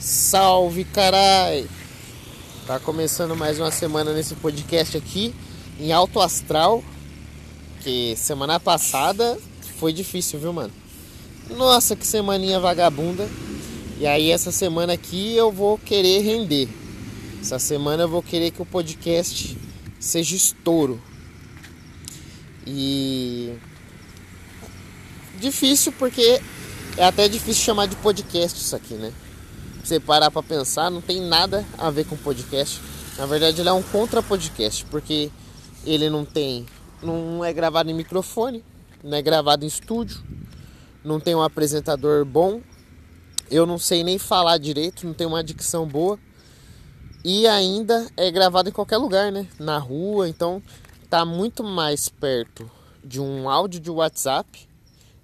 Salve carai! Tá começando mais uma semana nesse podcast aqui em alto astral. Que semana passada foi difícil, viu, mano? Nossa, que semaninha vagabunda. E aí essa semana aqui eu vou querer render. Essa semana eu vou querer que o podcast seja estouro. E difícil porque é até difícil chamar de podcast isso aqui, né? Você parar para pensar, não tem nada a ver com podcast. Na verdade, ele é um contra podcast, porque ele não tem, não é gravado em microfone, não é gravado em estúdio, não tem um apresentador bom. Eu não sei nem falar direito, não tenho uma dicção boa. E ainda é gravado em qualquer lugar, né? Na rua, então tá muito mais perto de um áudio de WhatsApp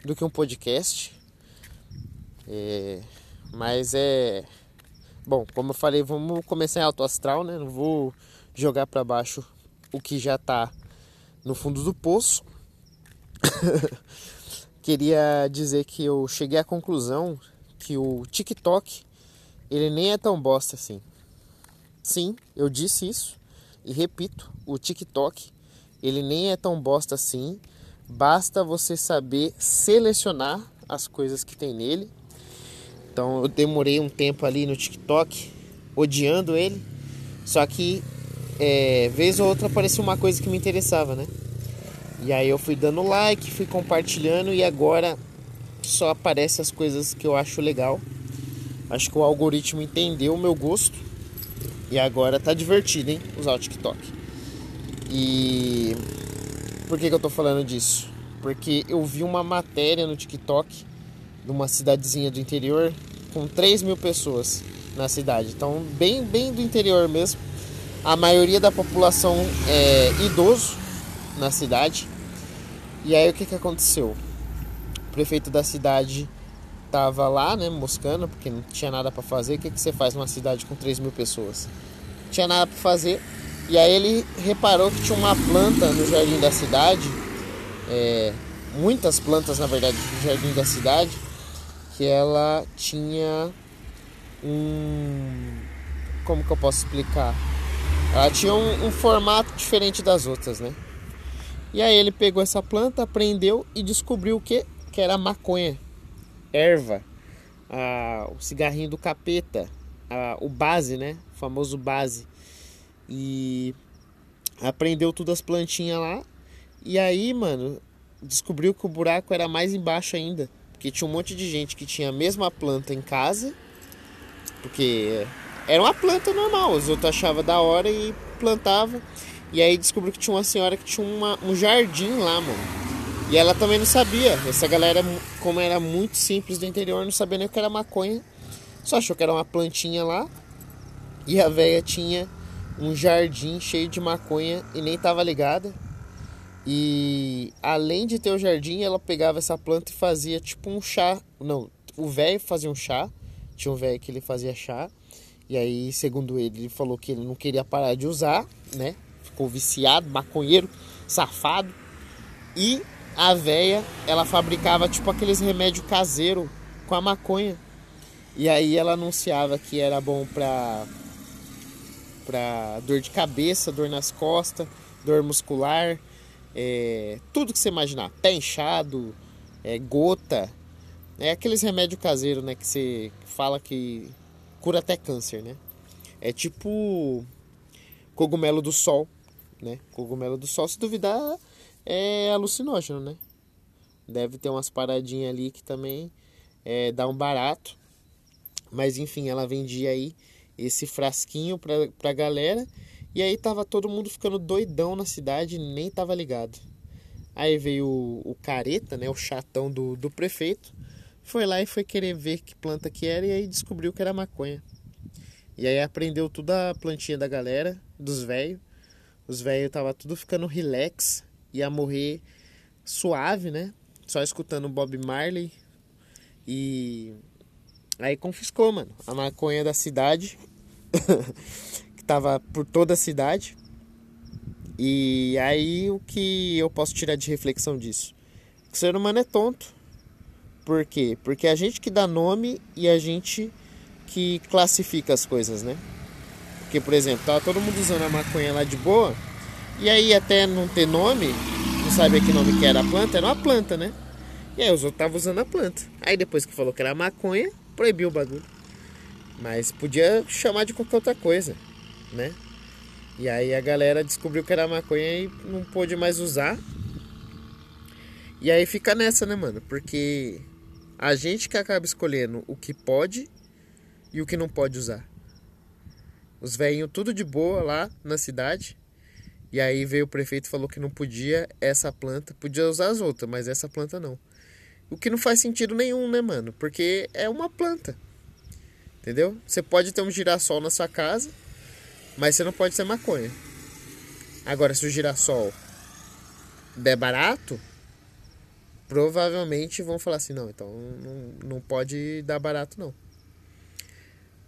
do que um podcast. É, mas é. Bom, como eu falei, vamos começar em alto astral, né? Não vou jogar para baixo o que já tá no fundo do poço. Queria dizer que eu cheguei à conclusão que o TikTok ele nem é tão bosta assim. Sim, eu disse isso e repito, o TikTok ele nem é tão bosta assim. Basta você saber selecionar as coisas que tem nele então eu demorei um tempo ali no TikTok odiando ele. Só que é, vez ou outra aparecia uma coisa que me interessava, né? E aí eu fui dando like, fui compartilhando e agora só aparece as coisas que eu acho legal. Acho que o algoritmo entendeu o meu gosto e agora tá divertido, hein? Usar o TikTok. E por que, que eu tô falando disso? Porque eu vi uma matéria no TikTok de uma cidadezinha do interior com 3 mil pessoas na cidade. Então, bem, bem do interior mesmo. A maioria da população é idoso na cidade. E aí o que, que aconteceu? O prefeito da cidade tava lá, né, moscando, porque não tinha nada para fazer. O que, que você faz numa cidade com 3 mil pessoas? Não tinha nada para fazer. E aí ele reparou que tinha uma planta no jardim da cidade, é, muitas plantas na verdade no jardim da cidade, que ela tinha um. Como que eu posso explicar? Ela tinha um, um formato diferente das outras, né? E aí ele pegou essa planta, aprendeu e descobriu o que? Que era maconha, erva, a, o cigarrinho do capeta, a, o base, né? O famoso base. E aprendeu tudo as plantinhas lá. E aí, mano, descobriu que o buraco era mais embaixo ainda. Porque tinha um monte de gente que tinha a mesma planta em casa. Porque era uma planta normal, os outros achavam da hora e plantava. E aí descobriu que tinha uma senhora que tinha uma, um jardim lá, mano. E ela também não sabia. Essa galera, como era muito simples do interior, não sabia nem o que era maconha. Só achou que era uma plantinha lá. E a velha tinha um jardim cheio de maconha e nem tava ligada. E além de ter o jardim, ela pegava essa planta e fazia tipo um chá. Não, o velho fazia um chá. Tinha um velho que ele fazia chá. E aí, segundo ele, ele falou que ele não queria parar de usar, né? Ficou viciado, maconheiro, safado. E a véia, ela fabricava tipo aqueles remédios caseiros com a maconha. E aí ela anunciava que era bom pra, pra dor de cabeça, dor nas costas, dor muscular é, tudo que você imaginar, pé inchado, é, gota, é aqueles remédios caseiros, né, que você fala que cura até câncer, né? É tipo cogumelo do sol, né? Cogumelo do sol, se duvidar, é alucinógeno, né? Deve ter umas paradinhas ali que também é, dá um barato. Mas enfim, ela vendia aí esse frasquinho pra, pra galera e aí tava todo mundo ficando doidão na cidade, nem tava ligado. Aí veio o, o careta, né, o chatão do, do prefeito, foi lá e foi querer ver que planta que era e aí descobriu que era maconha. E aí aprendeu toda a plantinha da galera, dos velhos. Os velhos tava tudo ficando relax, ia morrer suave, né? Só escutando Bob Marley. E aí confiscou, mano, a maconha da cidade. estava por toda a cidade. E aí o que eu posso tirar de reflexão disso? O ser humano é tonto. Por quê? Porque a gente que dá nome e a gente que classifica as coisas, né? Porque, por exemplo, tava todo mundo usando a maconha lá de boa, e aí até não ter nome, não sabia que nome que era a planta, era uma planta, né? E aí os outros estavam usando a planta. Aí depois que falou que era maconha, proibiu o bagulho. Mas podia chamar de qualquer outra coisa, né? E aí a galera descobriu que era maconha e não pôde mais usar. E aí fica nessa, né, mano? Porque a gente que acaba escolhendo o que pode e o que não pode usar. Os velhinhos tudo de boa lá na cidade. E aí veio o prefeito e falou que não podia essa planta, podia usar as outras, mas essa planta não. O que não faz sentido nenhum, né, mano? Porque é uma planta. Entendeu? Você pode ter um girassol na sua casa, mas você não pode ter maconha. Agora, se o girassol der barato, provavelmente vão falar assim, não, então não, não pode dar barato não.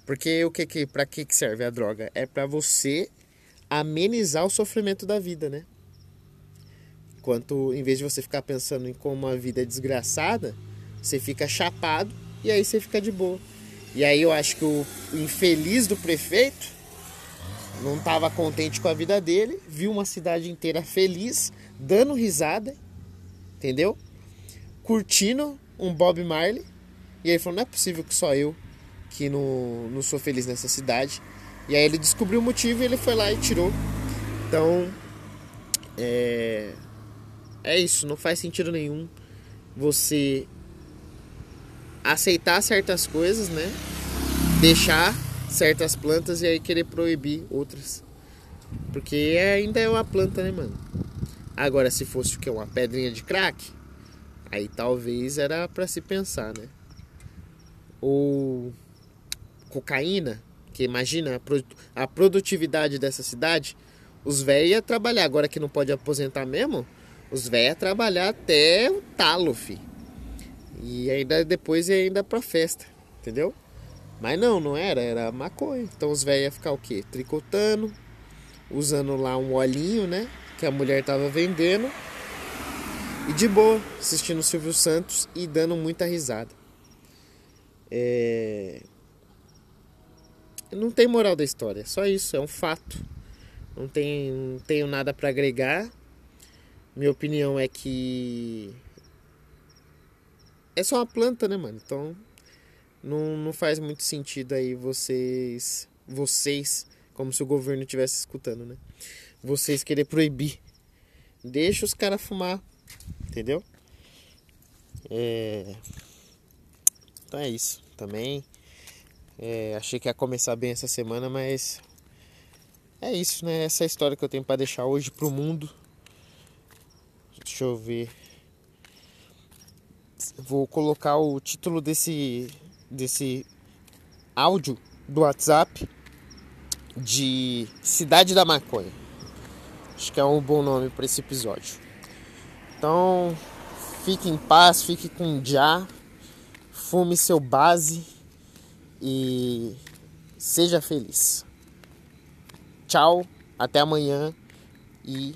Porque o que que para que que serve a droga? É para você amenizar o sofrimento da vida, né? Enquanto em vez de você ficar pensando em como a vida é desgraçada, você fica chapado e aí você fica de boa. E aí eu acho que o infeliz do prefeito não estava contente com a vida dele, viu uma cidade inteira feliz, dando risada, entendeu? Curtindo um Bob Marley. E aí falou: não é possível que só eu que não, não sou feliz nessa cidade. E aí ele descobriu o motivo e ele foi lá e tirou. Então, é, é isso, não faz sentido nenhum você aceitar certas coisas, né? Deixar certas plantas e aí querer proibir outras. Porque ainda é uma planta, né, mano? Agora, se fosse o que? Uma pedrinha de crack, aí talvez era para se pensar, né? Ou cocaína, que imagina a produtividade dessa cidade, os velhos iam trabalhar, agora que não pode aposentar mesmo, os velhos iam trabalhar até o talo, fi. E ainda depois ia ainda pra festa, entendeu? Mas não, não era, era maconha. Então os velhos iam ficar o quê? Tricotando, usando lá um olhinho, né? Que a mulher tava vendendo. E de boa, assistindo o Silvio Santos e dando muita risada. É... Não tem moral da história, só isso, é um fato. Não, tem, não tenho nada para agregar. Minha opinião é que é só uma planta, né, mano? Então não, não faz muito sentido aí vocês, vocês, como se o governo estivesse escutando, né? Vocês querer proibir. Deixa os caras fumar, entendeu? É... Então é isso. Também é, achei que ia começar bem essa semana, mas é isso, né? Essa é a história que eu tenho para deixar hoje pro mundo. Deixa eu ver. Vou colocar o título desse desse áudio do WhatsApp de Cidade da Maconha. Acho que é um bom nome para esse episódio. Então, fique em paz, fique com já, fume seu base e seja feliz. Tchau, até amanhã e.